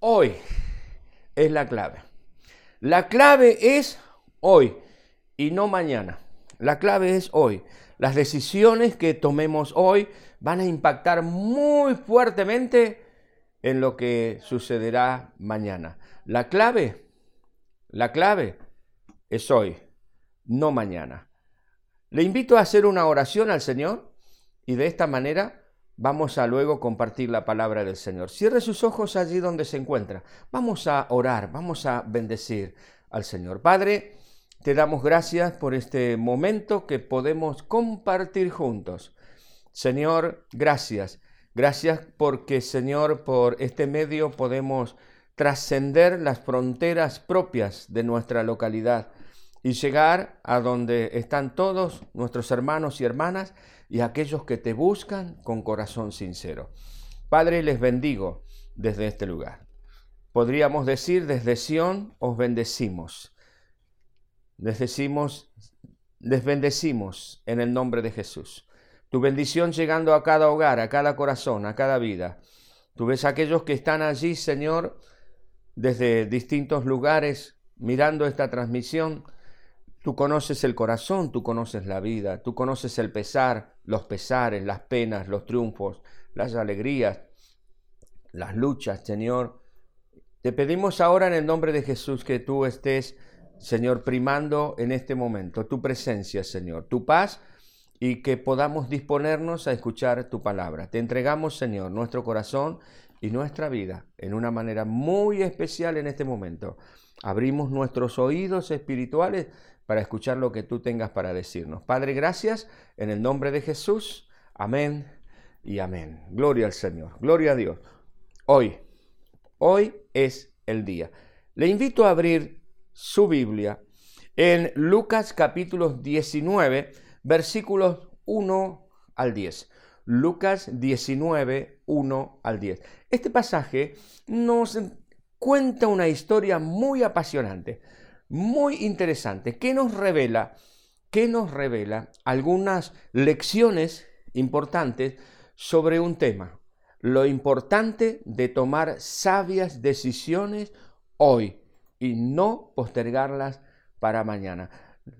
Hoy es la clave. La clave es hoy y no mañana. La clave es hoy. Las decisiones que tomemos hoy van a impactar muy fuertemente en lo que sucederá mañana. La clave, la clave es hoy, no mañana. Le invito a hacer una oración al Señor y de esta manera vamos a luego compartir la palabra del Señor. Cierre sus ojos allí donde se encuentra. Vamos a orar, vamos a bendecir al Señor. Padre, te damos gracias por este momento que podemos compartir juntos. Señor, gracias. Gracias porque, Señor, por este medio podemos trascender las fronteras propias de nuestra localidad y llegar a donde están todos nuestros hermanos y hermanas y aquellos que te buscan con corazón sincero. Padre, les bendigo desde este lugar. Podríamos decir desde Sión os bendecimos. Les decimos, les bendecimos en el nombre de Jesús. Tu bendición llegando a cada hogar, a cada corazón, a cada vida. Tú ves a aquellos que están allí, Señor, desde distintos lugares, mirando esta transmisión. Tú conoces el corazón, tú conoces la vida, tú conoces el pesar, los pesares, las penas, los triunfos, las alegrías, las luchas, Señor. Te pedimos ahora en el nombre de Jesús que tú estés Señor, primando en este momento tu presencia, Señor, tu paz y que podamos disponernos a escuchar tu palabra. Te entregamos, Señor, nuestro corazón y nuestra vida en una manera muy especial en este momento. Abrimos nuestros oídos espirituales para escuchar lo que tú tengas para decirnos. Padre, gracias en el nombre de Jesús. Amén y amén. Gloria al Señor, gloria a Dios. Hoy, hoy es el día. Le invito a abrir su Biblia en Lucas capítulo 19, versículos 1 al 10. Lucas 19, 1 al 10. Este pasaje nos cuenta una historia muy apasionante, muy interesante, que nos revela, que nos revela algunas lecciones importantes sobre un tema, lo importante de tomar sabias decisiones hoy, y no postergarlas para mañana.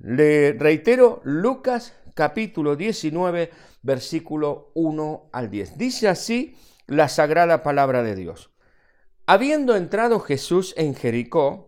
Le reitero Lucas capítulo 19, versículo 1 al 10. Dice así la sagrada palabra de Dios. Habiendo entrado Jesús en Jericó,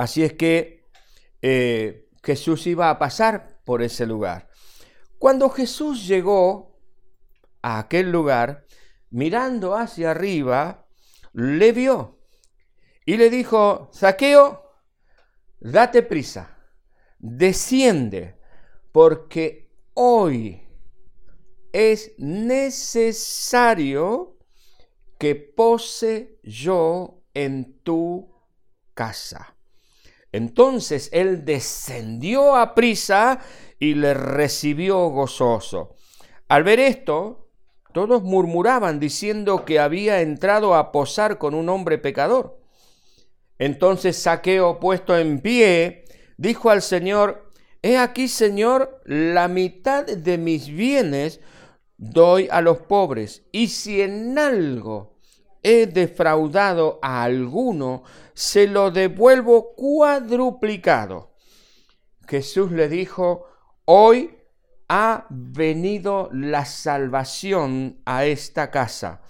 Así es que eh, Jesús iba a pasar por ese lugar. Cuando Jesús llegó a aquel lugar, mirando hacia arriba, le vio y le dijo, Saqueo, date prisa, desciende, porque hoy es necesario que pose yo en tu casa. Entonces él descendió a prisa y le recibió gozoso. Al ver esto, todos murmuraban diciendo que había entrado a posar con un hombre pecador. Entonces Saqueo, puesto en pie, dijo al Señor, He aquí, Señor, la mitad de mis bienes doy a los pobres, y si en algo he defraudado a alguno, se lo devuelvo cuadruplicado. Jesús le dijo, Hoy ha venido la salvación a esta casa,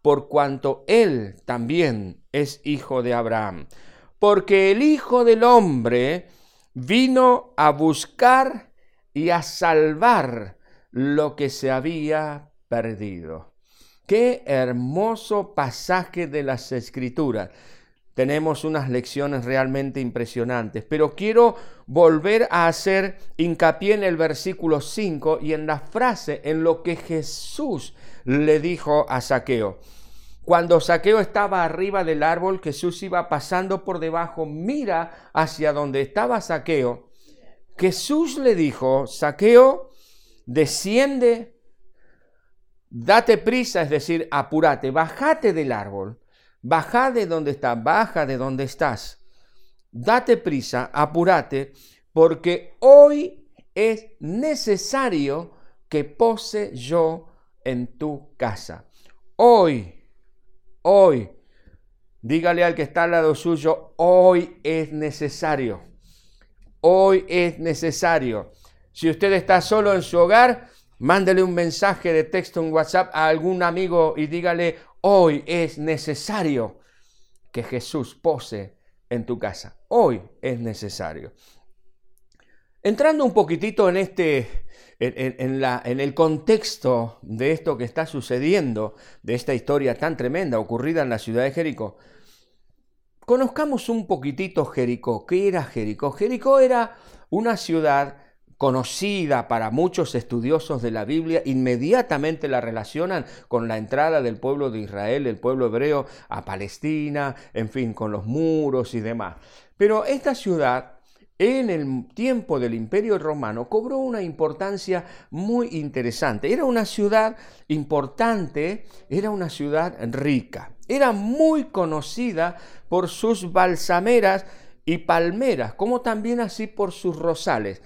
por cuanto él también es hijo de Abraham. Porque el Hijo del Hombre vino a buscar y a salvar lo que se había perdido. Qué hermoso pasaje de las Escrituras tenemos unas lecciones realmente impresionantes, pero quiero volver a hacer hincapié en el versículo 5 y en la frase, en lo que Jesús le dijo a Saqueo. Cuando Saqueo estaba arriba del árbol, Jesús iba pasando por debajo, mira hacia donde estaba Saqueo. Jesús le dijo, Saqueo, desciende, date prisa, es decir, apúrate, bájate del árbol, baja de donde estás, baja de donde estás, date prisa, apúrate, porque hoy es necesario que pose yo en tu casa. Hoy hoy. Dígale al que está al lado suyo, hoy es necesario. Hoy es necesario. Si usted está solo en su hogar, mándele un mensaje de texto en WhatsApp a algún amigo y dígale, hoy es necesario que Jesús pose en tu casa. Hoy es necesario. Entrando un poquitito en este, en, la, en, el contexto de esto que está sucediendo, de esta historia tan tremenda ocurrida en la ciudad de Jericó, conozcamos un poquitito Jericó. ¿Qué era Jericó? Jericó era una ciudad conocida para muchos estudiosos de la Biblia, inmediatamente la relacionan con la entrada del pueblo de Israel, el pueblo hebreo, a Palestina, en fin, con los muros y demás. Pero esta ciudad en el tiempo del Imperio Romano cobró una importancia muy interesante. Era una ciudad importante, era una ciudad rica, era muy conocida por sus balsameras y palmeras, como también así por sus rosales.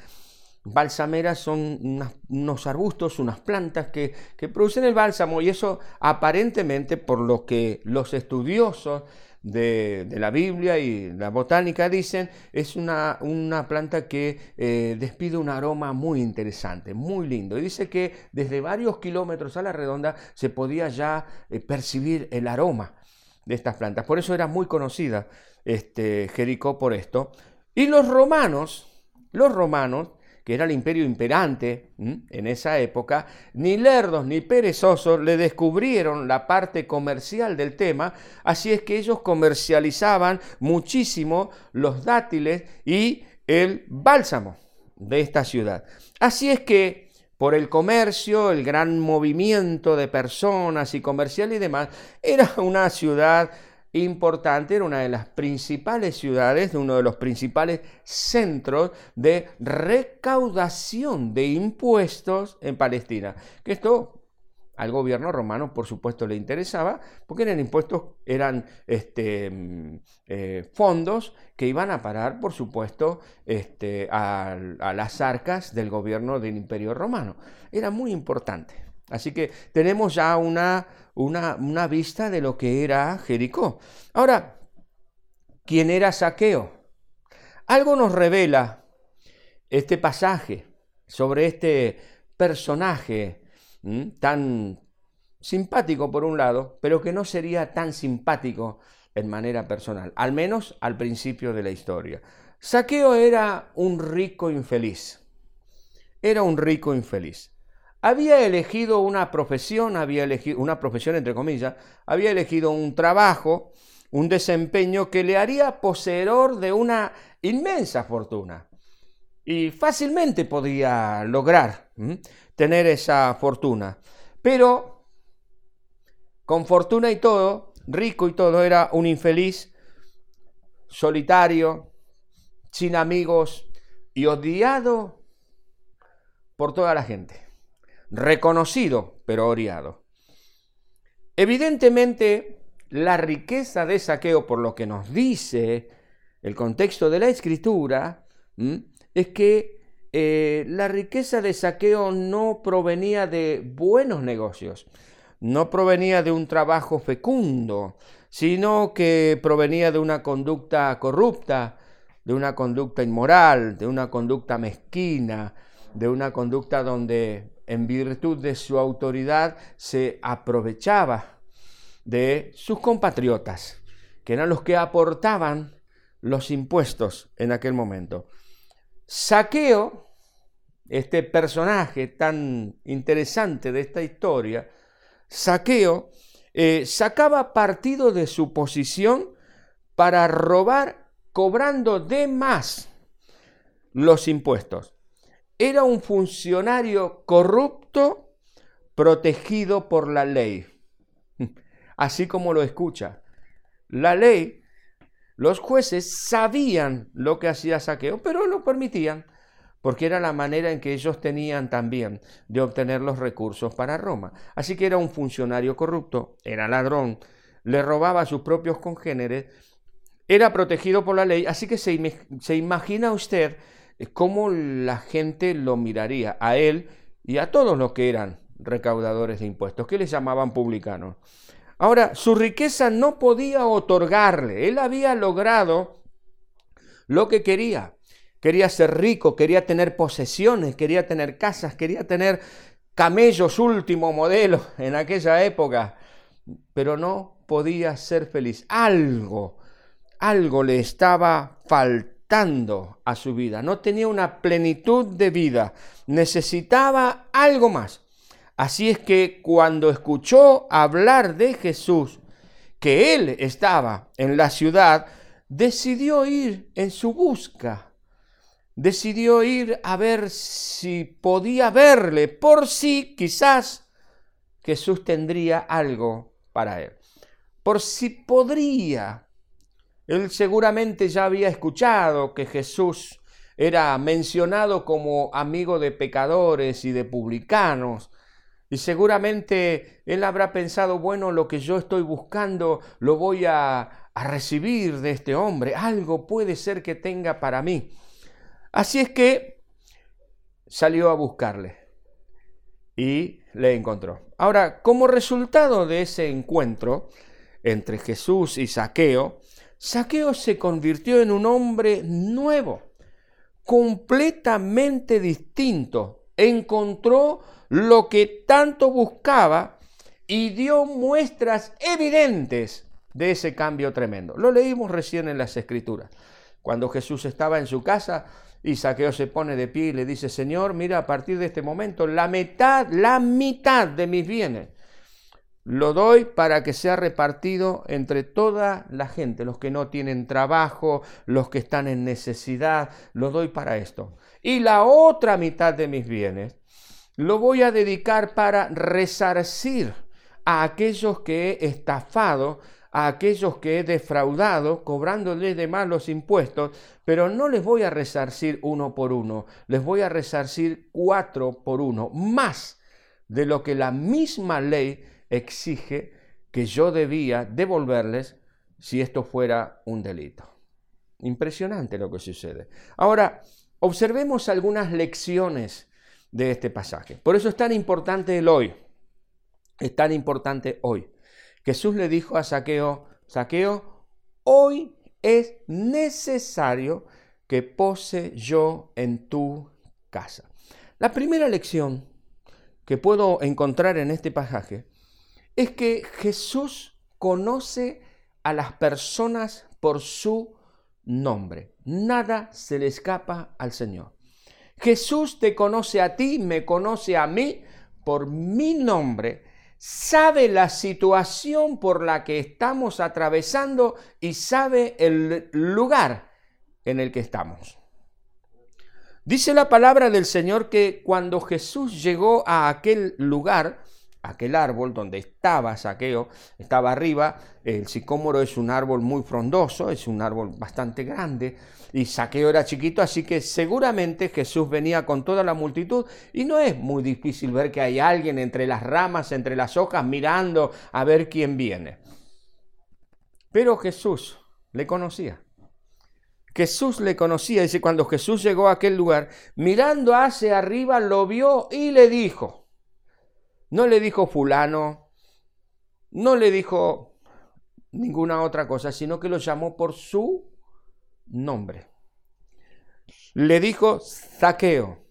Balsameras son unos arbustos, unas plantas que, que producen el bálsamo y eso aparentemente por lo que los estudiosos de, la Biblia y la botánica dicen, es una, una planta que eh, despide un aroma muy interesante, muy lindo. Y dice que desde varios kilómetros a la redonda se podía ya eh, percibir el aroma de estas plantas. Por eso era muy conocida este, Jericó por esto. Y los romanos, los romanos, que era el imperio imperante en esa época, ni lerdos ni perezosos le descubrieron la parte comercial del tema, así es que ellos comercializaban muchísimo los dátiles y el bálsamo de esta ciudad. Así es que por el comercio, el gran movimiento de personas y comercial y demás, era una ciudad importante, era una de las principales ciudades, de uno de los principales centros de recaudación de impuestos en Palestina. Que esto al gobierno romano, por supuesto, le interesaba, porque eran impuestos, eran este, mm, eh, fondos que iban a parar, por supuesto, este, a, a las arcas del gobierno del imperio romano. Era muy importante. Así que tenemos ya una, una, vista de lo que era Jericó. Ahora, ¿quién era Saqueo? Algo nos revela este pasaje sobre este personaje tan simpático por un lado, pero que no sería tan simpático en manera personal, al menos al principio de la historia. Saqueo era un rico infeliz. Era un rico infeliz había elegido una profesión, había elegido una profesión entre comillas, había elegido un trabajo, un desempeño que le haría poseedor de una inmensa fortuna. Y fácilmente podía lograr tener esa fortuna. Pero con fortuna y todo, rico y todo, era un infeliz, solitario, sin amigos y odiado por toda la gente reconocido, pero odiado. Evidentemente, la riqueza de saqueo, por lo que nos dice el contexto de la escritura, es que eh, la riqueza de saqueo no provenía de buenos negocios, no provenía de un trabajo fecundo, sino que provenía de una conducta corrupta, de una conducta inmoral, de una conducta mezquina, de una conducta donde en virtud de su autoridad, se aprovechaba de sus compatriotas, que eran los que aportaban los impuestos en aquel momento. Saqueo, este personaje tan interesante de esta historia, Saqueo, eh, sacaba partido de su posición para robar cobrando de más los impuestos. Era un funcionario corrupto protegido por la ley. así como lo escucha. La ley, los jueces sabían lo que hacía Saqueo, pero lo permitían, porque era la manera en que ellos tenían también de obtener los recursos para Roma. Así que era un funcionario corrupto, era ladrón, le robaba a sus propios congéneres, era protegido por la ley, así que se, se imagina usted cómo la gente lo miraría a él y a todos los que eran recaudadores de impuestos, que les llamaban publicanos. Ahora, su riqueza no podía otorgarle, él había logrado lo que quería. Quería ser rico, quería tener posesiones, quería tener casas, quería tener camellos último modelo en aquella época, pero no podía ser feliz. Algo, algo le estaba faltando a su vida, no tenía una plenitud de vida, necesitaba algo más. Así es que cuando escuchó hablar de Jesús, que él estaba en la ciudad, decidió ir en su busca. Decidió ir a ver si podía verle, por si quizás Jesús tendría algo para él. Por si podría. Él seguramente ya había escuchado que Jesús era mencionado como amigo de pecadores y de publicanos, y seguramente él habrá pensado, bueno, lo que yo estoy buscando lo voy a, a, recibir de este hombre, algo puede ser que tenga para mí. Así es que salió a buscarle y le encontró. Ahora, como resultado de ese encuentro entre Jesús y Saqueo, Saqueo se convirtió en un hombre nuevo, completamente distinto. Encontró lo que tanto buscaba y dio muestras evidentes de ese cambio tremendo. Lo leímos recién en las Escrituras. Cuando Jesús estaba en su casa y Saqueo se pone de pie y le dice, Señor, mira, a partir de este momento, la mitad, la mitad de mis bienes lo doy para que sea repartido entre toda la gente, los que no tienen trabajo, los que están en necesidad, lo doy para esto. Y la otra mitad de mis bienes lo voy a dedicar para resarcir a aquellos que he estafado, a aquellos que he defraudado, cobrándoles de más los impuestos, pero no les voy a resarcir uno por uno, les voy a resarcir cuatro por uno, más de lo que la misma ley exige que yo debía devolverles si esto fuera un delito. Impresionante lo que sucede. Ahora, observemos algunas lecciones de este pasaje. Por eso es tan importante el hoy. Es tan importante hoy. Jesús le dijo a Saqueo, Saqueo, hoy es necesario que pose yo en tu casa. La primera lección que puedo encontrar en este pasaje es que Jesús conoce a las personas por su nombre. Nada se le escapa al Señor. Jesús te conoce a ti, me conoce a mí por mi nombre, sabe la situación por la que estamos atravesando y sabe el lugar en el que estamos. Dice la palabra del Señor que cuando Jesús llegó a aquel lugar, aquel árbol donde estaba Saqueo, estaba arriba, el sicómoro es un árbol muy frondoso, es un árbol bastante grande, y Saqueo era chiquito, así que seguramente Jesús venía con toda la multitud y no es muy difícil ver que hay alguien entre las ramas, entre las hojas, mirando a ver quién viene. Pero Jesús le conocía. Jesús le conocía, dice, cuando Jesús llegó a aquel lugar, mirando hacia arriba, lo vio y le dijo, no le dijo fulano, no le dijo ninguna otra cosa, sino que lo llamó por su nombre. Le dijo, Zaqueo,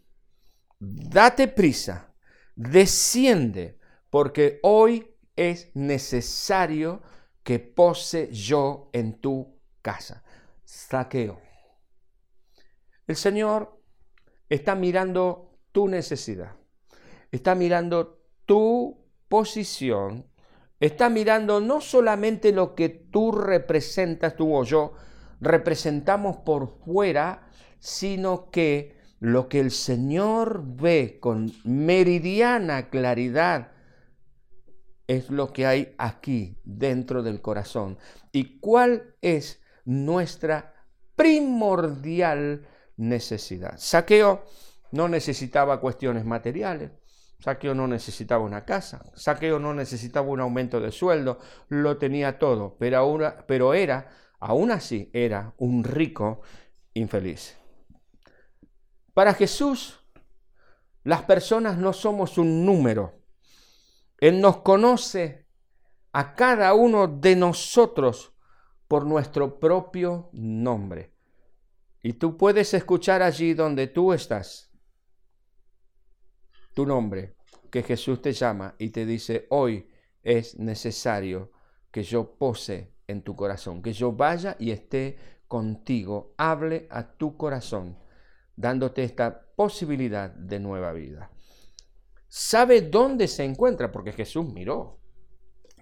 date prisa, desciende, porque hoy es necesario que pose yo en tu casa. Zaqueo. El Señor está mirando tu necesidad, está mirando tu posición, está mirando no solamente lo que tú representas, tú o yo, representamos por fuera, sino que lo que el Señor ve con meridiana claridad es lo que hay aquí dentro del corazón y cuál es nuestra primordial necesidad. Saqueo no necesitaba cuestiones materiales, Saqueo no necesitaba una casa, Saqueo no necesitaba un aumento de sueldo, lo tenía todo, pero, era, aún así, era un rico infeliz. Para Jesús, las personas no somos un número. Él nos conoce a cada uno de nosotros por nuestro propio nombre. Y tú puedes escuchar allí donde tú estás tu nombre, que Jesús te llama y te dice, hoy es necesario que yo pose en tu corazón, que yo vaya y esté contigo, hable a tu corazón, dándote esta posibilidad de nueva vida. Sabe dónde se encuentra, porque Jesús miró.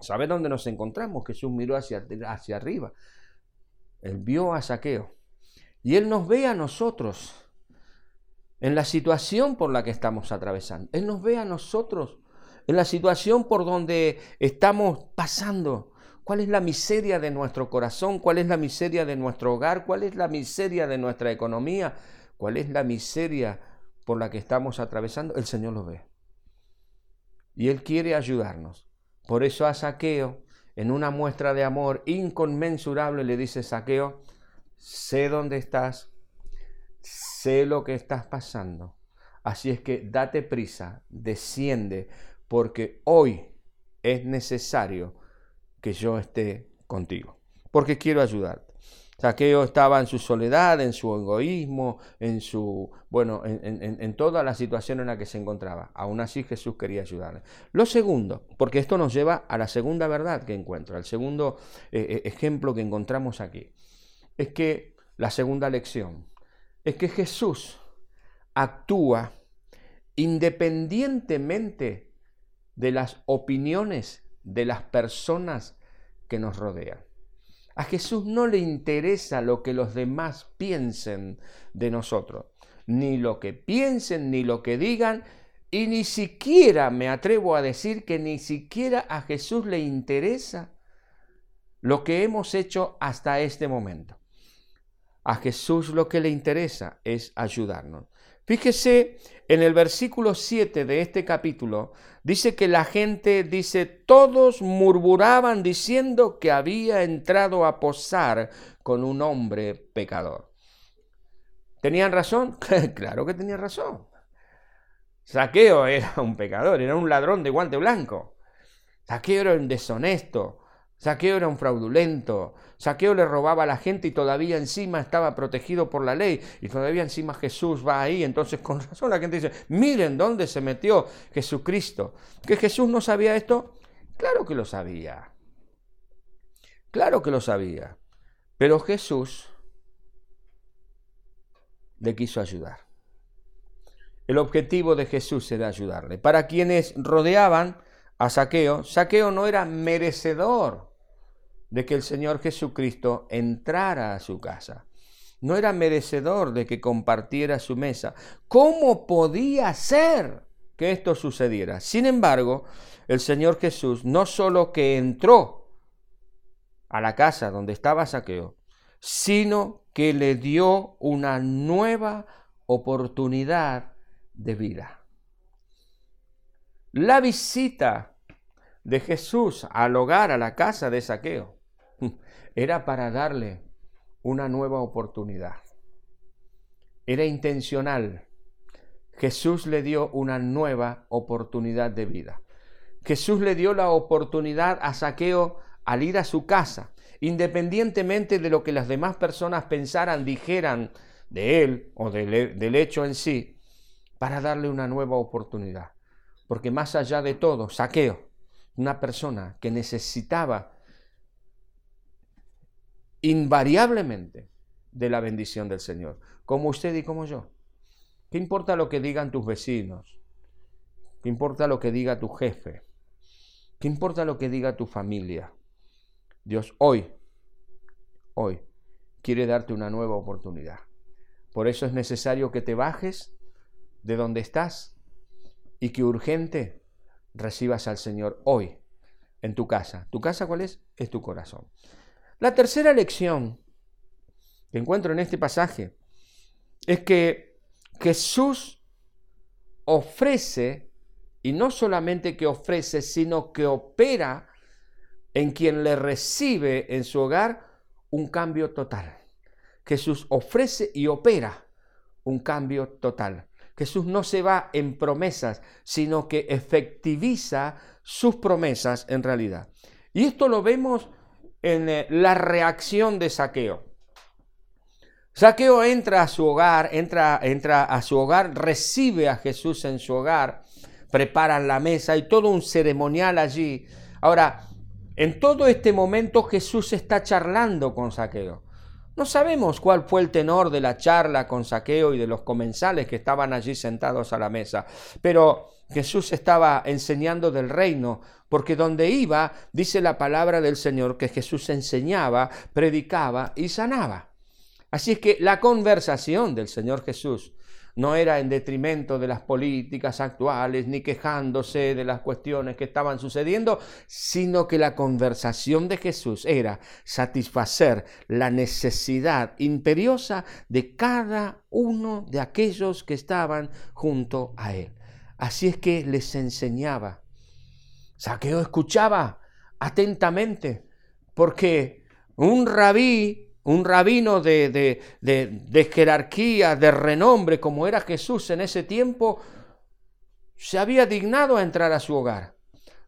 Sabe dónde nos encontramos. Jesús miró hacia, hacia arriba. Él vio a Saqueo. Y Él nos ve a nosotros en la situación por la que estamos atravesando. Él nos ve a nosotros en la situación por donde estamos pasando. ¿Cuál es la miseria de nuestro corazón? ¿Cuál es la miseria de nuestro hogar? ¿Cuál es la miseria de nuestra economía? ¿Cuál es la miseria por la que estamos atravesando? El Señor lo ve. Y Él quiere ayudarnos. Por eso a Saqueo, en una muestra de amor inconmensurable, le dice, Saqueo, sé dónde estás, sé lo que estás pasando. Así es que date prisa, desciende, porque hoy es necesario que yo esté contigo, porque quiero ayudarte. Saqueo estaba en su soledad, en su egoísmo, en su, bueno, en, toda la situación en la que se encontraba. Aún así Jesús quería ayudarle. Lo segundo, porque esto nos lleva a la segunda verdad que encuentro, al segundo eh, eh, ejemplo que encontramos aquí, es que la segunda lección, es que Jesús actúa independientemente de las opiniones de las personas que nos rodean. A Jesús no le interesa lo que los demás piensen de nosotros, ni lo que piensen, ni lo que digan, y ni siquiera me atrevo a decir que ni siquiera a Jesús le interesa lo que hemos hecho hasta este momento. A Jesús lo que le interesa es ayudarnos. Fíjese en el versículo 7 de este capítulo, dice que la gente, dice, todos murmuraban diciendo que había entrado a posar con un hombre pecador. ¿Tenían razón? claro que tenían razón. Saqueo era un pecador, era un ladrón de guante blanco. Saqueo era un deshonesto. Saqueo era un fraudulento. Saqueo le robaba a la gente y todavía encima estaba protegido por la ley. Y todavía encima Jesús va ahí. Entonces con razón la gente dice, miren dónde se metió Jesucristo. ¿Que Jesús no sabía esto? Claro que lo sabía. Claro que lo sabía. Pero Jesús le quiso ayudar. El objetivo de Jesús era ayudarle. Para quienes rodeaban a Saqueo, Saqueo no era merecedor de que el Señor Jesucristo entrara a su casa. No era merecedor de que compartiera su mesa. ¿Cómo podía ser que esto sucediera? Sin embargo, el Señor Jesús no solo que entró a la casa donde estaba Saqueo, sino que le dio una nueva oportunidad de vida. La visita de Jesús al hogar, a la casa de Saqueo, era para darle una nueva oportunidad. Era intencional. Jesús le dio una nueva oportunidad de vida. Jesús le dio la oportunidad a Saqueo al ir a su casa, independientemente de lo que las demás personas pensaran, dijeran de él o del, hecho en sí, para darle una nueva oportunidad. Porque más allá de todo, Saqueo, una persona que necesitaba invariablemente de la bendición del Señor, como usted y como yo. ¿Qué importa lo que digan tus vecinos? ¿Qué importa lo que diga tu jefe? ¿Qué importa lo que diga tu familia? Dios hoy, hoy, quiere darte una nueva oportunidad. Por eso es necesario que te bajes de donde estás y que urgente recibas al Señor hoy en tu casa. ¿Tu casa cuál es? Es tu corazón. La tercera lección que encuentro en este pasaje es que Jesús ofrece, y no solamente que ofrece, sino que opera en quien le recibe en su hogar un cambio total. Jesús ofrece y opera un cambio total. Jesús no se va en promesas, sino que efectiviza sus promesas en realidad. Y esto lo vemos en eh, la reacción de Saqueo. Saqueo entra a su hogar, entra, entra a su hogar, recibe a Jesús en su hogar, preparan la mesa y todo un ceremonial allí. Ahora, en todo este momento Jesús está charlando con Saqueo. No sabemos cuál fue el tenor de la charla con Saqueo y de los comensales que estaban allí sentados a la mesa, pero Jesús estaba enseñando del reino, porque donde iba, dice la palabra del Señor, que Jesús enseñaba, predicaba y sanaba. Así es que la conversación del Señor Jesús no era en detrimento de las políticas actuales, ni quejándose de las cuestiones que estaban sucediendo, sino que la conversación de Jesús era satisfacer la necesidad imperiosa de cada uno de aquellos que estaban junto a él. Así es que les enseñaba. Saqueo escuchaba atentamente, porque un rabí un rabino de, de, jerarquía, de renombre, como era Jesús en ese tiempo, se había dignado a entrar a su hogar.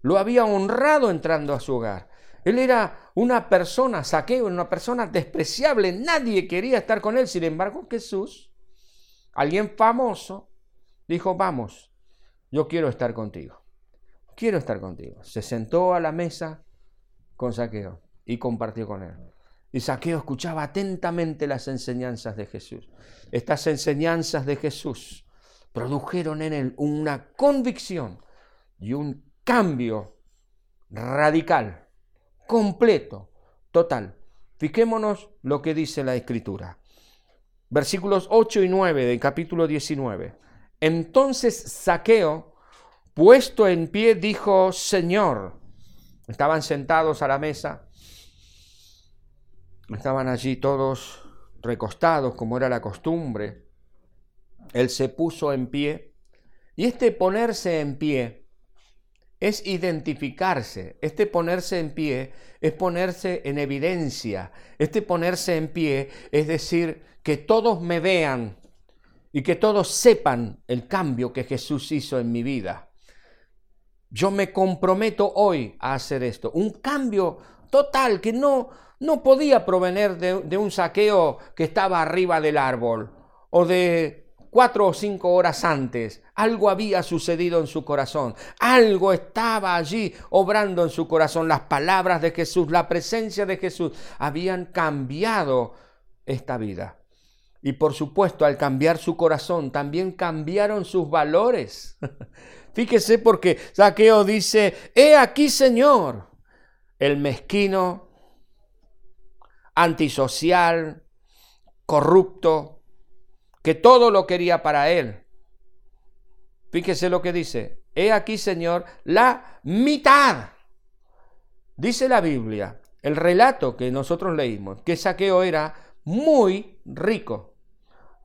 Lo había honrado entrando a su hogar. Él era una persona, saqueo, una persona despreciable. Nadie quería estar con él. Sin embargo, Jesús, alguien famoso, dijo, vamos, yo quiero estar contigo. Quiero estar contigo. Se sentó a la mesa con saqueo y compartió con él. Y Saqueo escuchaba atentamente las enseñanzas de Jesús. Estas enseñanzas de Jesús produjeron en él una convicción y un cambio radical, completo, total. Fijémonos lo que dice la Escritura. Versículos 8 y 9 del capítulo 19. Entonces Saqueo, puesto en pie, dijo, Señor, estaban sentados a la mesa, Estaban allí todos recostados como era la costumbre. Él se puso en pie. Y este ponerse en pie es identificarse. Este ponerse en pie es ponerse en evidencia. Este ponerse en pie es decir que todos me vean y que todos sepan el cambio que Jesús hizo en mi vida. Yo me comprometo hoy a hacer esto. Un cambio total que no, no podía provenir de, un saqueo que estaba arriba del árbol o de cuatro o cinco horas antes. Algo había sucedido en su corazón. Algo estaba allí obrando en su corazón. Las palabras de Jesús, la presencia de Jesús habían cambiado esta vida. Y por supuesto, al cambiar su corazón, también cambiaron sus valores. Fíjese porque Saqueo dice, he aquí Señor, el mezquino antisocial, corrupto, que todo lo quería para él. Fíjese lo que dice. He aquí, Señor, la mitad. Dice la Biblia, el relato que nosotros leímos, que Saqueo era muy rico.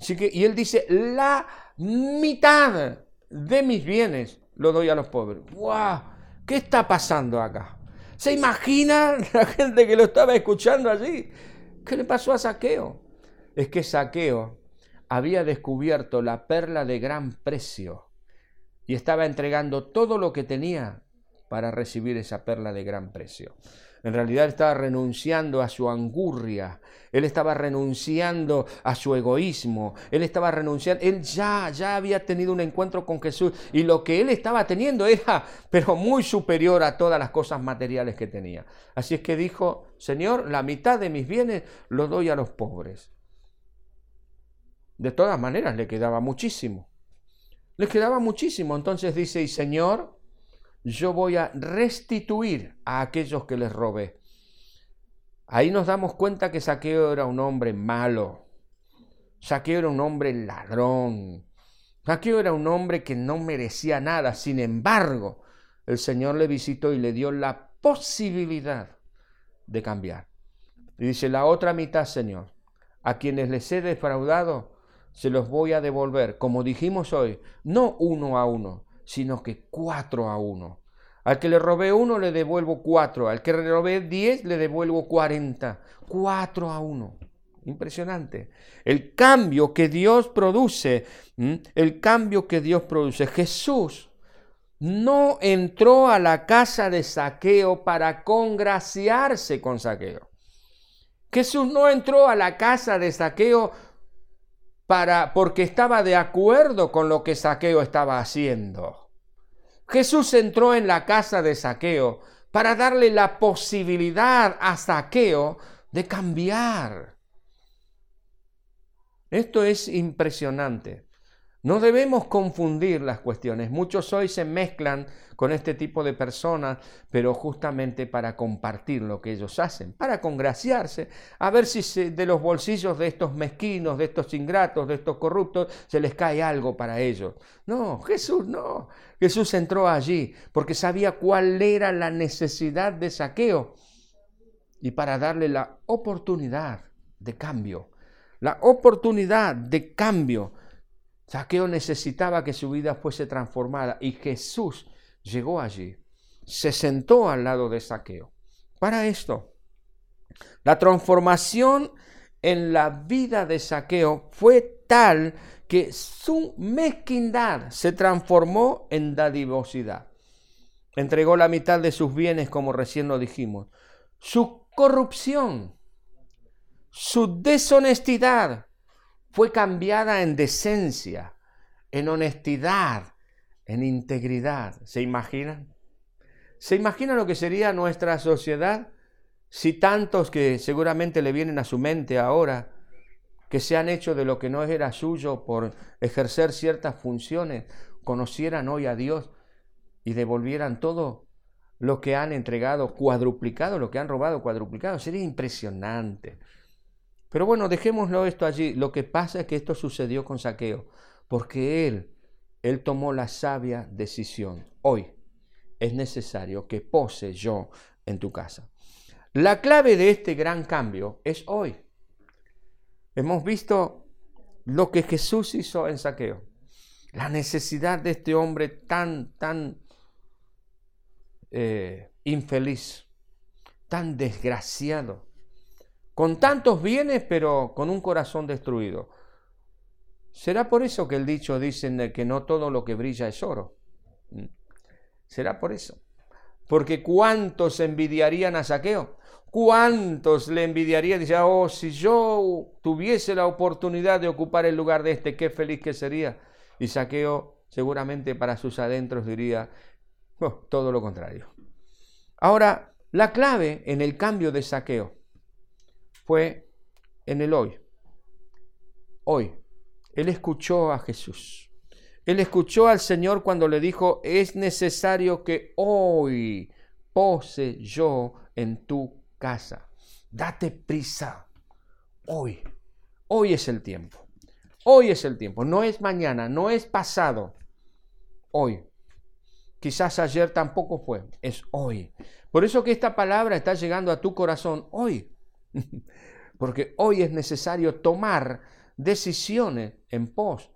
Así que, y él dice, la mitad de mis bienes lo doy a los pobres. ¡Wow! ¿Qué está pasando acá? ¿Se imagina la gente que lo estaba escuchando allí? ¿Qué le pasó a Saqueo? Es que Saqueo había descubierto la perla de gran precio y estaba entregando todo lo que tenía para recibir esa perla de gran precio. En realidad estaba renunciando a su angurria, él estaba renunciando a su egoísmo, él estaba renunciando, él ya, ya había tenido un encuentro con Jesús y lo que él estaba teniendo era, pero muy superior a todas las cosas materiales que tenía. Así es que dijo, Señor, la mitad de mis bienes lo doy a los pobres. De todas maneras, le quedaba muchísimo. Le quedaba muchísimo. Entonces dice, y Señor, yo voy a restituir a aquellos que les robé. Ahí nos damos cuenta que Saqueo era un hombre malo. Saqueo era un hombre ladrón. Saqueo era un hombre que no merecía nada. Sin embargo, el Señor le visitó y le dio la posibilidad de cambiar. Y dice, la otra mitad, Señor, a quienes les he defraudado, se los voy a devolver, como dijimos hoy, no uno a uno, sino que cuatro a uno. Al que le robé uno le devuelvo cuatro, al que le robé diez le devuelvo cuarenta, cuatro a uno. Impresionante. El cambio que Dios produce, el cambio que Dios produce. Jesús no entró a la casa de saqueo para congraciarse con saqueo. Jesús no entró a la casa de saqueo para, porque estaba de acuerdo con lo que saqueo estaba haciendo. Jesús entró en la casa de saqueo para darle la posibilidad a saqueo de cambiar. Esto es impresionante. No debemos confundir las cuestiones. Muchos hoy se mezclan con este tipo de personas, pero justamente para compartir lo que ellos hacen, para congraciarse, a ver si de los bolsillos de estos mezquinos, de estos ingratos, de estos corruptos, se les cae algo para ellos. No, Jesús no. Jesús entró allí porque sabía cuál era la necesidad de saqueo y para darle la oportunidad de cambio, la oportunidad de cambio Saqueo necesitaba que su vida fuese transformada y Jesús llegó allí, se sentó al lado de Saqueo. Para esto, la transformación en la vida de Saqueo fue tal que su mezquindad se transformó en dadivosidad. Entregó la mitad de sus bienes, como recién lo dijimos. Su corrupción, su deshonestidad, fue cambiada en decencia, en honestidad, en integridad. ¿Se imaginan? ¿Se imaginan lo que sería nuestra sociedad si tantos que seguramente le vienen a su mente ahora, que se han hecho de lo que no era suyo por ejercer ciertas funciones, conocieran hoy a Dios y devolvieran todo lo que han entregado cuadruplicado, lo que han robado cuadruplicado? Sería impresionante. Pero bueno, dejémoslo esto allí. Lo que pasa es que esto sucedió con Saqueo, porque él, él tomó la sabia decisión. Hoy es necesario que pose yo en tu casa. La clave de este gran cambio es hoy. Hemos visto lo que Jesús hizo en Saqueo. La necesidad de este hombre tan, tan eh, infeliz, tan desgraciado con tantos bienes, pero con un corazón destruido. ¿Será por eso que el dicho dice que no todo lo que brilla es oro? ¿Mm? ¿Será por eso? Porque ¿cuántos envidiarían a Saqueo? ¿Cuántos le envidiarían? Dice, oh, si yo tuviese la oportunidad de ocupar el lugar de este, qué feliz que sería. Y Saqueo seguramente para sus adentros diría, oh, todo lo contrario. Ahora, la clave en el cambio de Saqueo fue en el hoy. Hoy. Él escuchó a Jesús. Él escuchó al Señor cuando le dijo, es necesario que hoy pose yo en tu casa. Date prisa. Hoy. Hoy es el tiempo. Hoy es el tiempo. No es mañana, no es pasado. Hoy. Quizás ayer tampoco fue. Es hoy. Por eso que esta palabra está llegando a tu corazón hoy. Porque hoy es necesario tomar decisiones en pos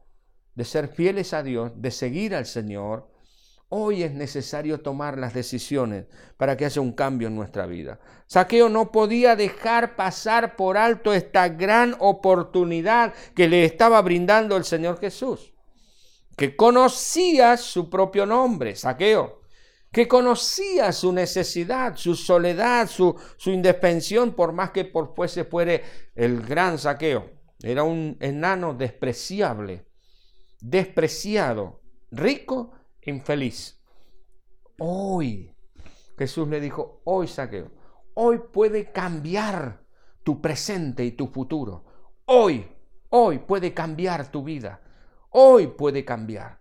de ser fieles a Dios, de seguir al Señor. Hoy es necesario tomar las decisiones para que haya un cambio en nuestra vida. Saqueo no podía dejar pasar por alto esta gran oportunidad que le estaba brindando el Señor Jesús, que conocía su propio nombre, Saqueo que conocía su necesidad, su soledad, su, su indefensión, por más que por fuese el gran saqueo. Era un enano despreciable, despreciado, rico, infeliz. Hoy, Jesús le dijo, hoy saqueo, hoy puede cambiar tu presente y tu futuro. Hoy, hoy puede cambiar tu vida. Hoy puede cambiar.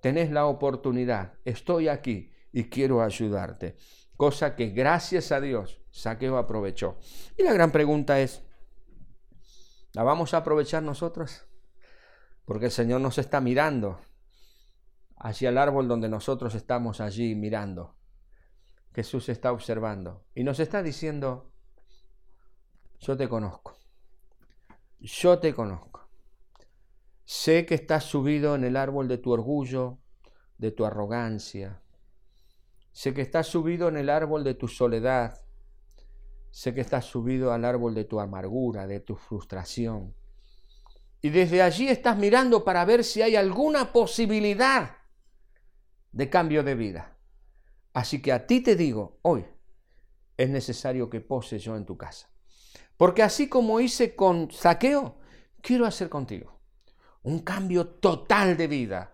Tenés la oportunidad. Estoy aquí y quiero ayudarte. Cosa que gracias a Dios Saqueo aprovechó. Y la gran pregunta es, ¿la vamos a aprovechar nosotros? Porque el Señor nos está mirando hacia el árbol donde nosotros estamos allí mirando. Jesús está observando y nos está diciendo, yo te conozco, yo te conozco. Sé que estás subido en el árbol de tu orgullo, de tu arrogancia. Sé que estás subido en el árbol de tu soledad. Sé que estás subido al árbol de tu amargura, de tu frustración. Y desde allí estás mirando para ver si hay alguna posibilidad de cambio de vida. Así que a ti te digo, hoy es necesario que pose yo en tu casa. Porque así como hice con Saqueo, quiero hacer contigo. Un cambio total de vida,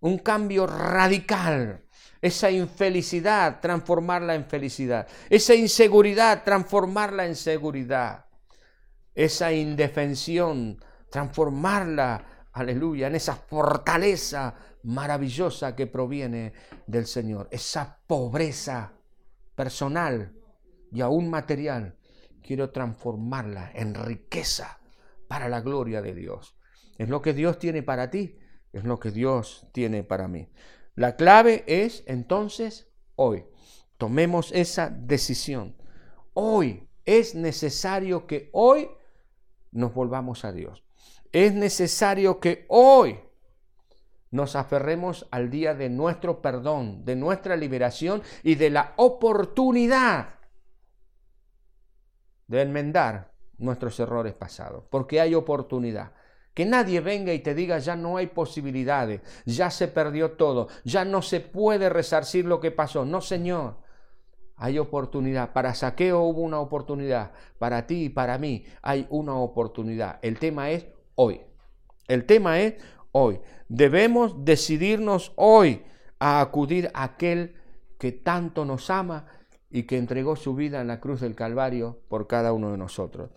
un cambio radical. Esa infelicidad, transformarla en felicidad. Esa inseguridad, transformarla en seguridad. Esa indefensión, transformarla, aleluya, en esa fortaleza maravillosa que proviene del Señor. Esa pobreza personal y aún material, quiero transformarla en riqueza para la gloria de Dios. Es lo que Dios tiene para ti, es lo que Dios tiene para mí. La clave es entonces hoy. Tomemos esa decisión. Hoy es necesario que hoy nos volvamos a Dios. Es necesario que hoy nos aferremos al día de nuestro perdón, de nuestra liberación y de la oportunidad de enmendar nuestros errores pasados, porque hay oportunidad. Que nadie venga y te diga ya no hay posibilidades, ya se perdió todo, ya no se puede resarcir lo que pasó. No, Señor, hay oportunidad. Para saqueo hubo una oportunidad, para ti y para mí hay una oportunidad. El tema es hoy. El tema es hoy. Debemos decidirnos hoy a acudir a aquel que tanto nos ama y que entregó su vida en la cruz del Calvario por cada uno de nosotros.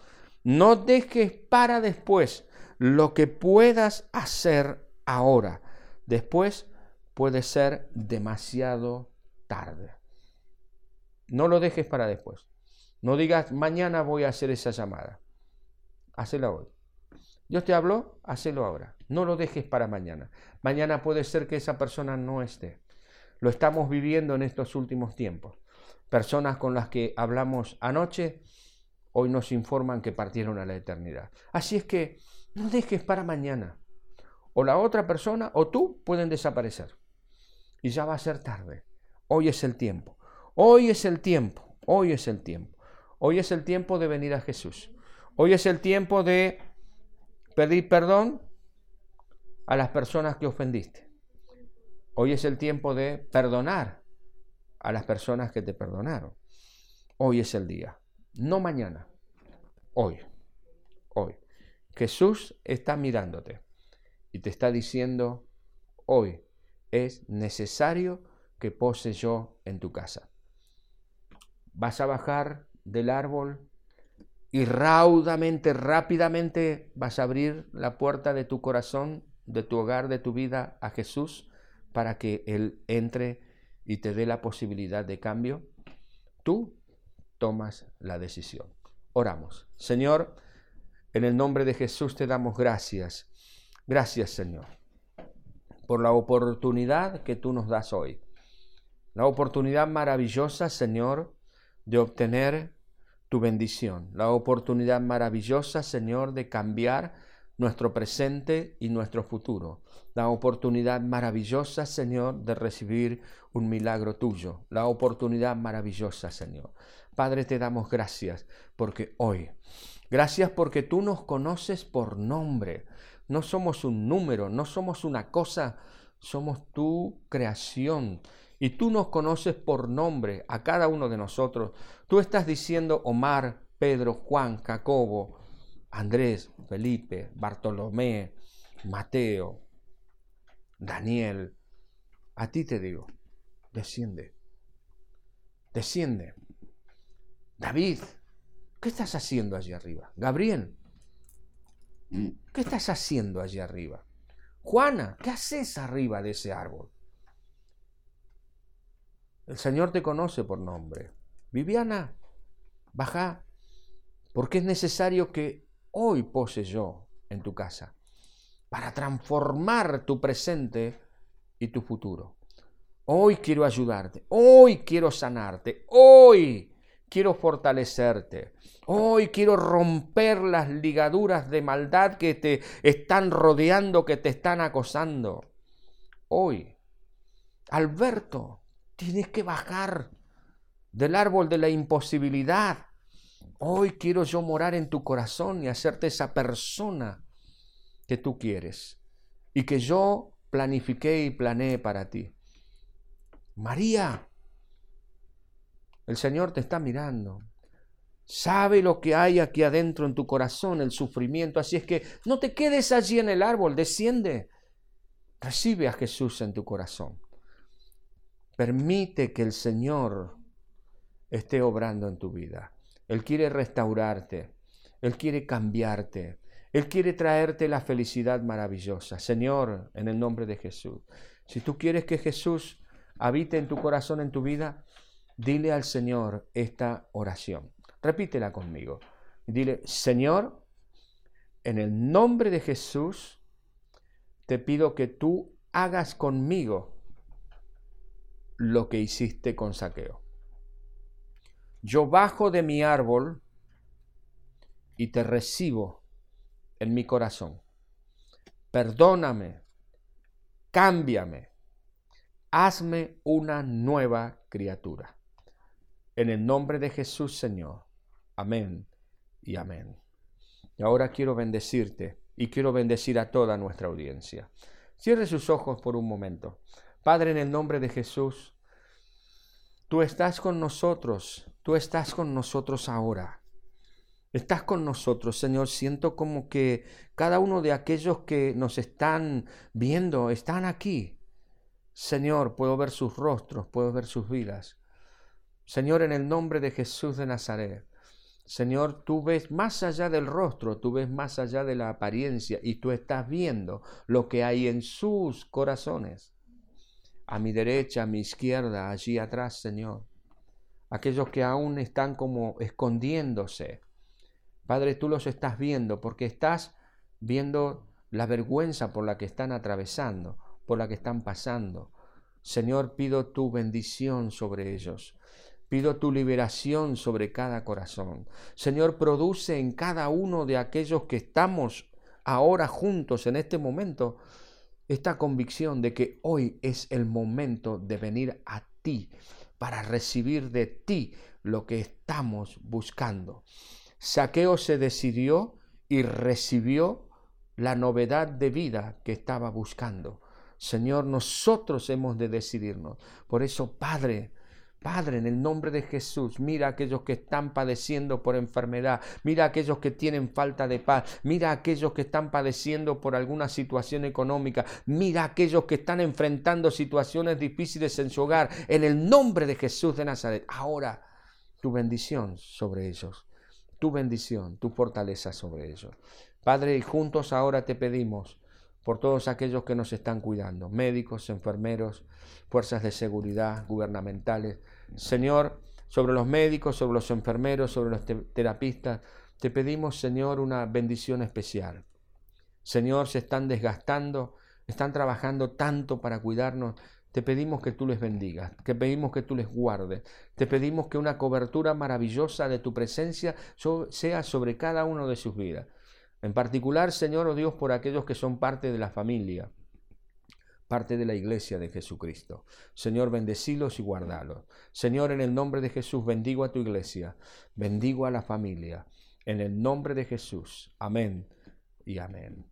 No dejes para después lo que puedas hacer ahora. Después puede ser demasiado tarde. No lo dejes para después. No digas, mañana voy a hacer esa llamada. Hacela hoy. Dios te habló, hacelo ahora. No lo dejes para mañana. Mañana puede ser que esa persona no esté. Lo estamos viviendo en estos últimos tiempos. Personas con las que hablamos anoche, hoy nos informan que partieron a la eternidad. Así es que no dejes para mañana. O la otra persona o tú pueden desaparecer. Y ya va a ser tarde. Hoy es el tiempo. Hoy es el tiempo. Hoy es el tiempo. Hoy es el tiempo de venir a Jesús. Hoy es el tiempo de pedir perdón a las personas que ofendiste. Hoy es el tiempo de perdonar a las personas que te perdonaron. Hoy es el día, no mañana, hoy, hoy. Jesús está mirándote y te está diciendo, hoy es necesario que pose yo en tu casa. Vas a bajar del árbol y raudamente, rápidamente vas a abrir la puerta de tu corazón, de tu hogar, de tu vida a Jesús para que Él entre y te dé la posibilidad de cambio, tú tomas la decisión. Oramos. Señor, en el nombre de Jesús te damos gracias. Gracias, Señor, por la oportunidad que tú nos das hoy. La oportunidad maravillosa, Señor, de obtener tu bendición, la oportunidad maravillosa, Señor, de cambiar nuestro presente y nuestro futuro, la oportunidad maravillosa, Señor, de recibir un milagro tuyo, la oportunidad maravillosa, Señor. Padre, te damos gracias porque hoy, gracias porque tú nos conoces por nombre, no somos un número, no somos una cosa, somos tu creación y tú nos conoces por nombre a cada uno de nosotros. Tú estás diciendo Omar, Pedro, Juan, Jacobo, Andrés, Felipe, Bartolomé, Mateo, Daniel. A ti te digo, desciende, desciende. David, ¿qué estás haciendo allí arriba? Gabriel, ¿qué estás haciendo allí arriba? Juana, ¿qué haces arriba de ese árbol? El Señor te conoce por nombre. Viviana, baja, porque es necesario que hoy pose yo en tu casa para transformar tu presente y tu futuro. Hoy quiero ayudarte, hoy quiero sanarte, hoy quiero fortalecerte. Hoy quiero romper las ligaduras de maldad que te están rodeando, que te están acosando. Hoy, Alberto, tienes que bajar del árbol de la imposibilidad. Hoy quiero yo morar en tu corazón y hacerte esa persona que tú quieres y que yo planifiqué y planeé para ti. María, el Señor te está mirando. Sabe lo que hay aquí adentro en tu corazón, el sufrimiento. Así es que no te quedes allí en el árbol, desciende. Recibe a Jesús en tu corazón. Permite que el Señor esté obrando en tu vida. Él quiere restaurarte. Él quiere cambiarte. Él quiere traerte la felicidad maravillosa. Señor, en el nombre de Jesús. Si tú quieres que Jesús habite en tu corazón, en tu vida, dile al Señor esta oración. Repítela conmigo. Dile, Señor, en el nombre de Jesús, te pido que tú hagas conmigo lo que hiciste con saqueo. Yo bajo de mi árbol y te recibo en mi corazón. Perdóname, cámbiame, hazme una nueva criatura. En el nombre de Jesús, Señor. Amén y amén. Y ahora quiero bendecirte y quiero bendecir a toda nuestra audiencia. Cierre sus ojos por un momento. Padre, en el nombre de Jesús, tú estás con nosotros, tú estás con nosotros ahora. Estás con nosotros, Señor. Siento como que cada uno de aquellos que nos están viendo están aquí. Señor, puedo ver sus rostros, puedo ver sus vidas. Señor, en el nombre de Jesús de Nazaret, Señor, tú ves más allá del rostro, tú ves más allá de la apariencia y tú estás viendo lo que hay en sus corazones. A mi derecha, a mi izquierda, allí atrás, Señor. Aquellos que aún están como escondiéndose. Padre, tú los estás viendo porque estás viendo la vergüenza por la que están atravesando, por la que están pasando. Señor, pido tu bendición sobre ellos. Pido tu liberación sobre cada corazón. Señor, produce en cada uno de aquellos que estamos ahora juntos en este momento esta convicción de que hoy es el momento de venir a ti para recibir de ti lo que estamos buscando. Saqueo se decidió y recibió la novedad de vida que estaba buscando. Señor, nosotros hemos de decidirnos. Por eso, Padre, Padre, en el nombre de Jesús, mira a aquellos que están padeciendo por enfermedad, mira a aquellos que tienen falta de paz, mira a aquellos que están padeciendo por alguna situación económica, mira a aquellos que están enfrentando situaciones difíciles en su hogar, en el nombre de Jesús de Nazaret. Ahora, tu bendición sobre ellos, tu bendición, tu fortaleza sobre ellos. Padre, y juntos ahora te pedimos por todos aquellos que nos están cuidando, médicos, enfermeros, fuerzas de seguridad gubernamentales. Señor, sobre los médicos, sobre los enfermeros, sobre los terapistas, te pedimos, Señor, una bendición especial. Señor, se están desgastando, están trabajando tanto para cuidarnos. Te pedimos que tú les bendigas, que pedimos que tú les guardes. Te pedimos que una cobertura maravillosa de tu presencia sea sobre cada uno de sus vidas. En particular, Señor, oh Dios, por aquellos que son parte de la familia, parte de la iglesia de Jesucristo. Señor, bendecilos y guardalos. Señor, en el nombre de Jesús, bendigo a tu iglesia, bendigo a la familia. En el nombre de Jesús. Amén y amén.